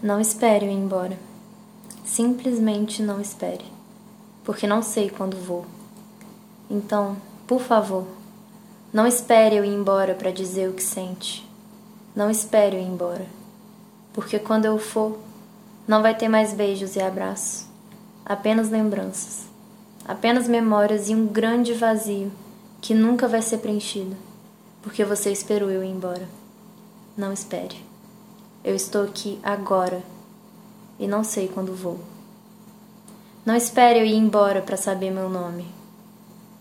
Não espere eu ir embora. Simplesmente não espere, porque não sei quando vou. Então, por favor, não espere eu ir embora para dizer o que sente. Não espere eu ir embora, porque quando eu for, não vai ter mais beijos e abraços, apenas lembranças, apenas memórias e um grande vazio que nunca vai ser preenchido, porque você esperou eu ir embora. Não espere. Eu estou aqui agora e não sei quando vou. Não espere eu ir embora para saber meu nome.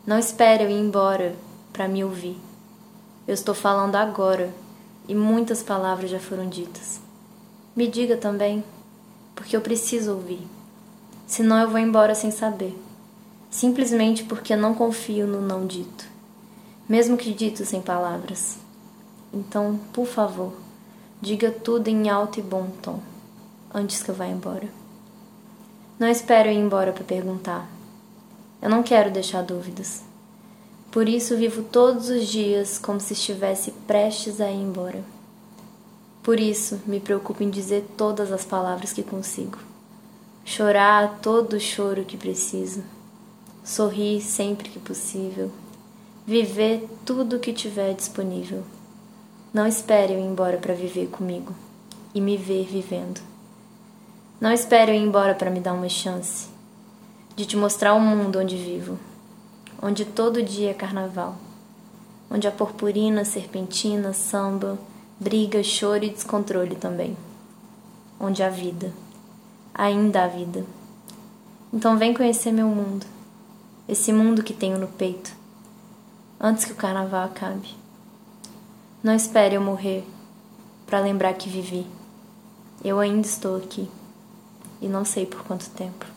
Não espere eu ir embora para me ouvir. Eu estou falando agora e muitas palavras já foram ditas. Me diga também, porque eu preciso ouvir. Senão eu vou embora sem saber, simplesmente porque não confio no não dito, mesmo que dito sem palavras. Então, por favor, Diga tudo em alto e bom tom, antes que eu vá embora. Não espero ir embora para perguntar. Eu não quero deixar dúvidas. Por isso vivo todos os dias como se estivesse prestes a ir embora. Por isso me preocupo em dizer todas as palavras que consigo. Chorar todo o choro que preciso. Sorrir sempre que possível. Viver tudo o que tiver disponível não espere eu ir embora para viver comigo e me ver vivendo. Não espere eu ir embora para me dar uma chance de te mostrar o mundo onde vivo, onde todo dia é carnaval, onde a purpurina, serpentina, samba, briga, choro e descontrole também, onde há vida, ainda há vida. Então vem conhecer meu mundo, esse mundo que tenho no peito, antes que o carnaval acabe. Não espere eu morrer para lembrar que vivi. Eu ainda estou aqui e não sei por quanto tempo.